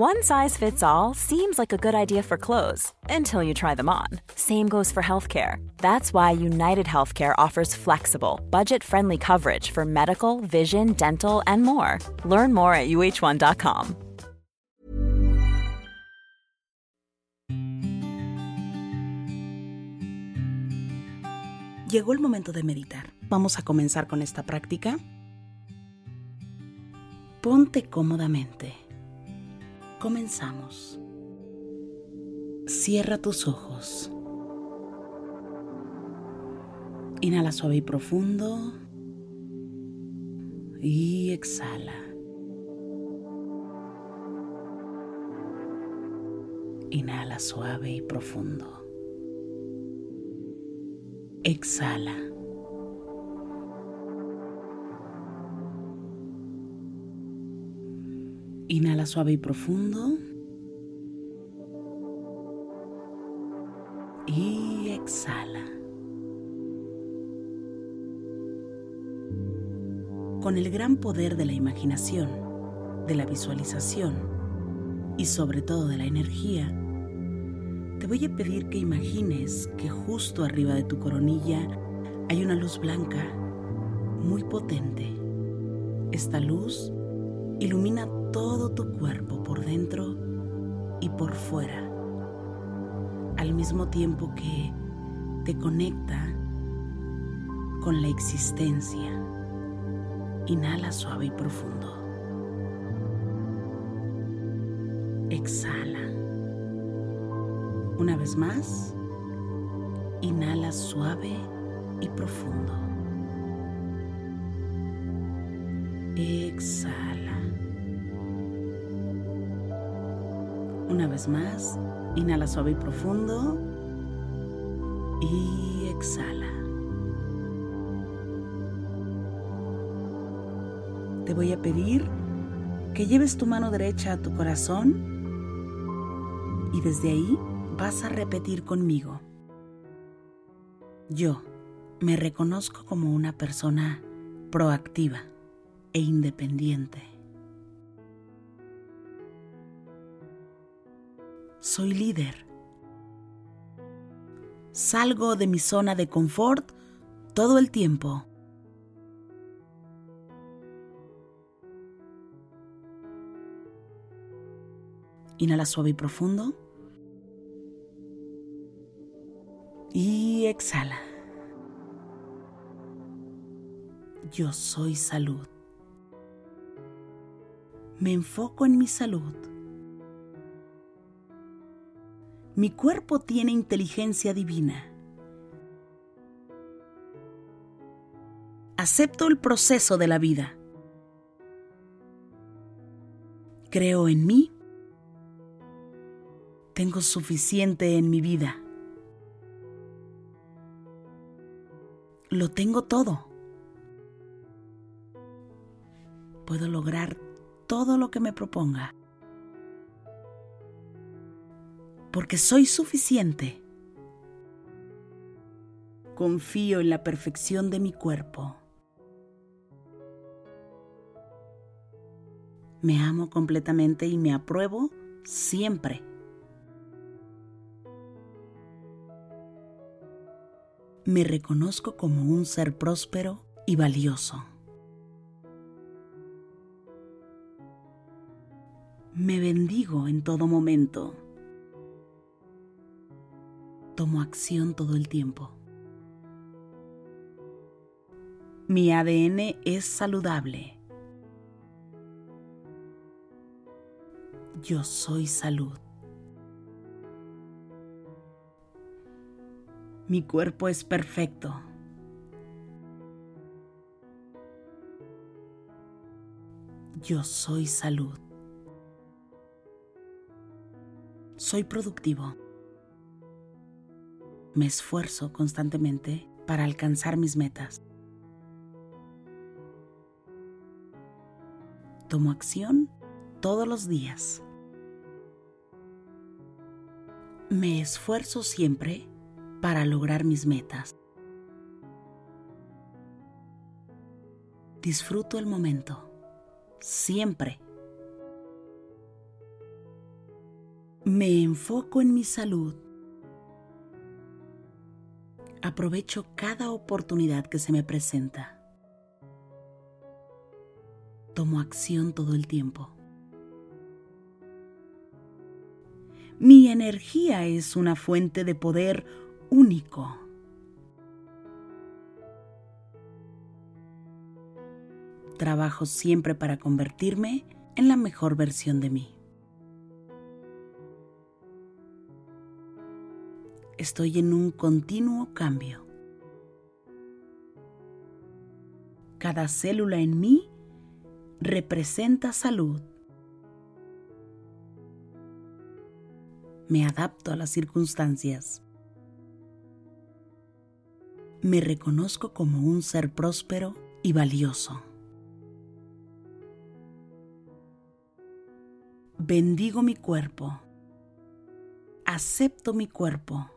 One size fits all seems like a good idea for clothes until you try them on. Same goes for healthcare. That's why United Healthcare offers flexible, budget friendly coverage for medical, vision, dental, and more. Learn more at uh1.com. Llegó el momento de meditar. Vamos a comenzar con esta práctica. Ponte cómodamente. Comenzamos. Cierra tus ojos. Inhala suave y profundo. Y exhala. Inhala suave y profundo. Exhala. Inhala suave y profundo. Y exhala. Con el gran poder de la imaginación, de la visualización y sobre todo de la energía, te voy a pedir que imagines que justo arriba de tu coronilla hay una luz blanca muy potente. Esta luz ilumina todo tu cuerpo por dentro y por fuera, al mismo tiempo que te conecta con la existencia. Inhala suave y profundo. Exhala. Una vez más, inhala suave y profundo. Exhala. Una vez más, inhala suave y profundo. Y exhala. Te voy a pedir que lleves tu mano derecha a tu corazón y desde ahí vas a repetir conmigo. Yo me reconozco como una persona proactiva e independiente. Soy líder. Salgo de mi zona de confort todo el tiempo. Inhala suave y profundo. Y exhala. Yo soy salud. Me enfoco en mi salud. Mi cuerpo tiene inteligencia divina. Acepto el proceso de la vida. Creo en mí. Tengo suficiente en mi vida. Lo tengo todo. Puedo lograr todo lo que me proponga. Porque soy suficiente. Confío en la perfección de mi cuerpo. Me amo completamente y me apruebo siempre. Me reconozco como un ser próspero y valioso. Me bendigo en todo momento. Tomo acción todo el tiempo. Mi ADN es saludable. Yo soy salud. Mi cuerpo es perfecto. Yo soy salud. Soy productivo. Me esfuerzo constantemente para alcanzar mis metas. Tomo acción todos los días. Me esfuerzo siempre para lograr mis metas. Disfruto el momento, siempre. Me enfoco en mi salud. Aprovecho cada oportunidad que se me presenta. Tomo acción todo el tiempo. Mi energía es una fuente de poder único. Trabajo siempre para convertirme en la mejor versión de mí. Estoy en un continuo cambio. Cada célula en mí representa salud. Me adapto a las circunstancias. Me reconozco como un ser próspero y valioso. Bendigo mi cuerpo. Acepto mi cuerpo.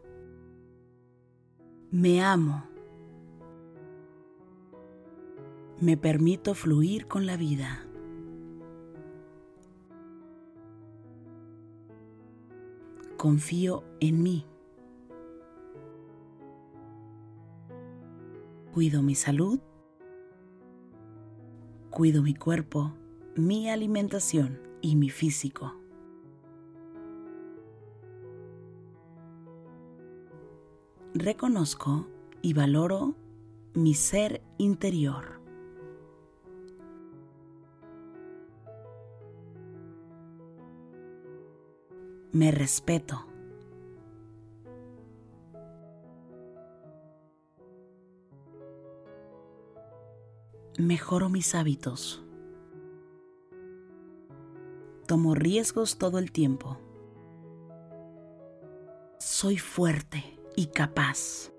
Me amo. Me permito fluir con la vida. Confío en mí. Cuido mi salud. Cuido mi cuerpo, mi alimentación y mi físico. Reconozco y valoro mi ser interior. Me respeto. Mejoro mis hábitos. Tomo riesgos todo el tiempo. Soy fuerte y capaz.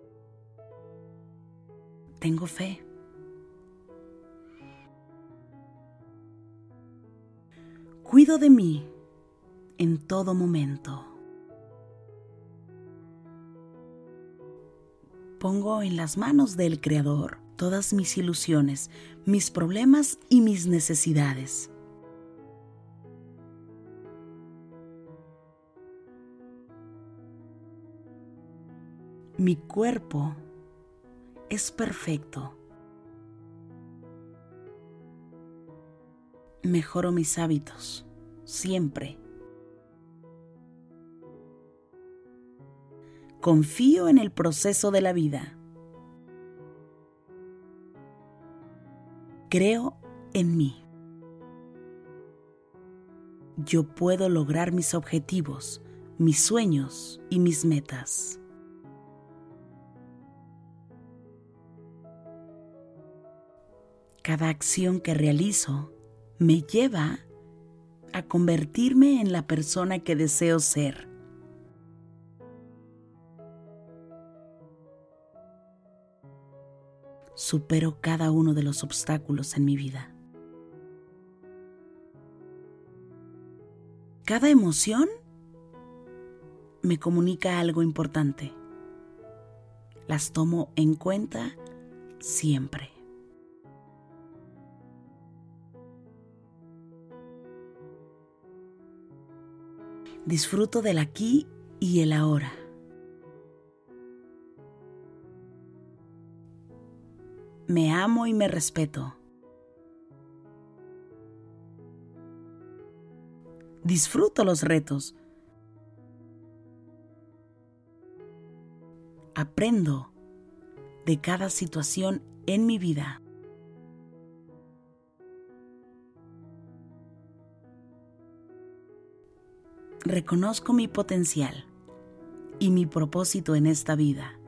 Tengo fe. Cuido de mí en todo momento. Pongo en las manos del Creador todas mis ilusiones, mis problemas y mis necesidades. Mi cuerpo es perfecto. Mejoro mis hábitos, siempre. Confío en el proceso de la vida. Creo en mí. Yo puedo lograr mis objetivos, mis sueños y mis metas. Cada acción que realizo me lleva a convertirme en la persona que deseo ser. Supero cada uno de los obstáculos en mi vida. Cada emoción me comunica algo importante. Las tomo en cuenta siempre. Disfruto del aquí y el ahora. Me amo y me respeto. Disfruto los retos. Aprendo de cada situación en mi vida. Reconozco mi potencial y mi propósito en esta vida.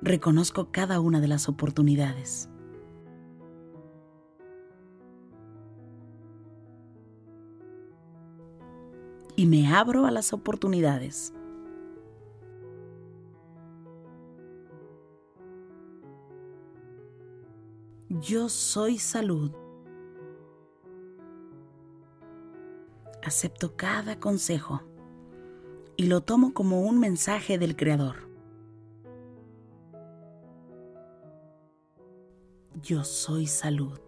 Reconozco cada una de las oportunidades. Y me abro a las oportunidades. Yo soy salud. Acepto cada consejo y lo tomo como un mensaje del Creador. yo soy salud.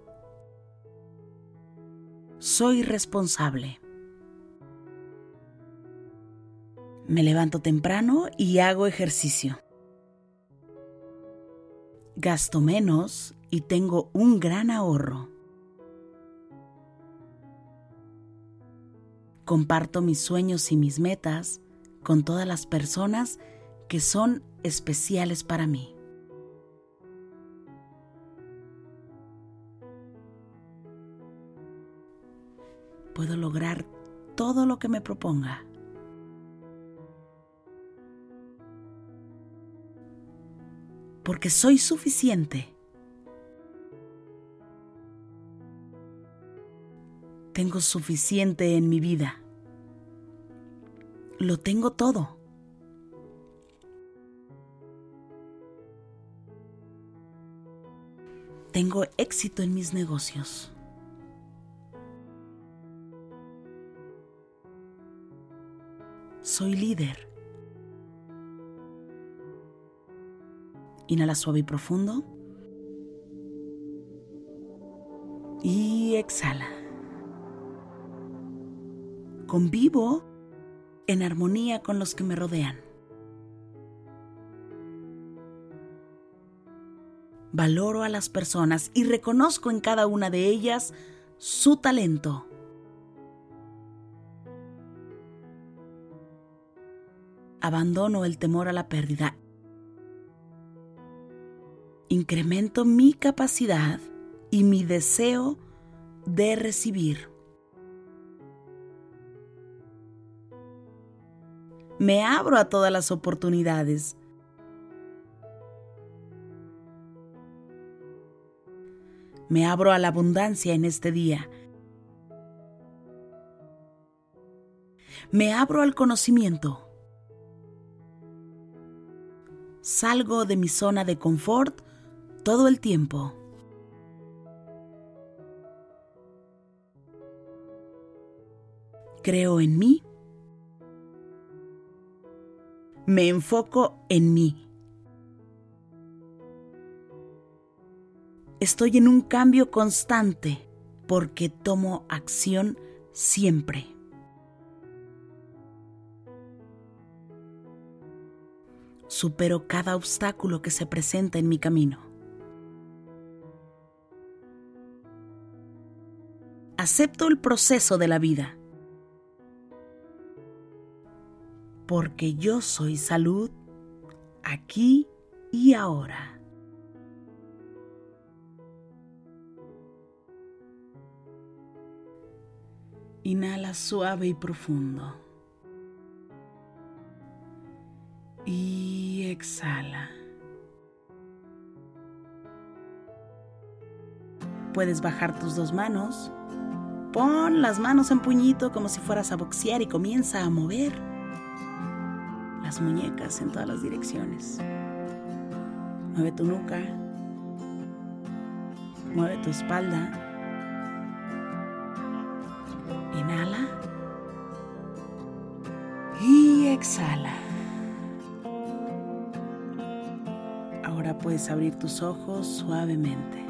Soy responsable. Me levanto temprano y hago ejercicio. Gasto menos y tengo un gran ahorro. Comparto mis sueños y mis metas con todas las personas que son especiales para mí. Puedo lograr todo lo que me proponga. Porque soy suficiente. Tengo suficiente en mi vida. Lo tengo todo. Tengo éxito en mis negocios. Soy líder. Inhala suave y profundo. Y exhala. Convivo en armonía con los que me rodean. Valoro a las personas y reconozco en cada una de ellas su talento. Abandono el temor a la pérdida. Incremento mi capacidad y mi deseo de recibir. Me abro a todas las oportunidades. Me abro a la abundancia en este día. Me abro al conocimiento. Salgo de mi zona de confort todo el tiempo. Creo en mí me enfoco en mí. Estoy en un cambio constante porque tomo acción siempre. Supero cada obstáculo que se presenta en mi camino. Acepto el proceso de la vida porque yo soy salud aquí y ahora. Inhala suave y profundo. Y exhala. Puedes bajar tus dos manos. Pon las manos en puñito como si fueras a boxear y comienza a mover muñecas en todas las direcciones. Mueve tu nuca. Mueve tu espalda. Inhala. Y exhala. Ahora puedes abrir tus ojos suavemente.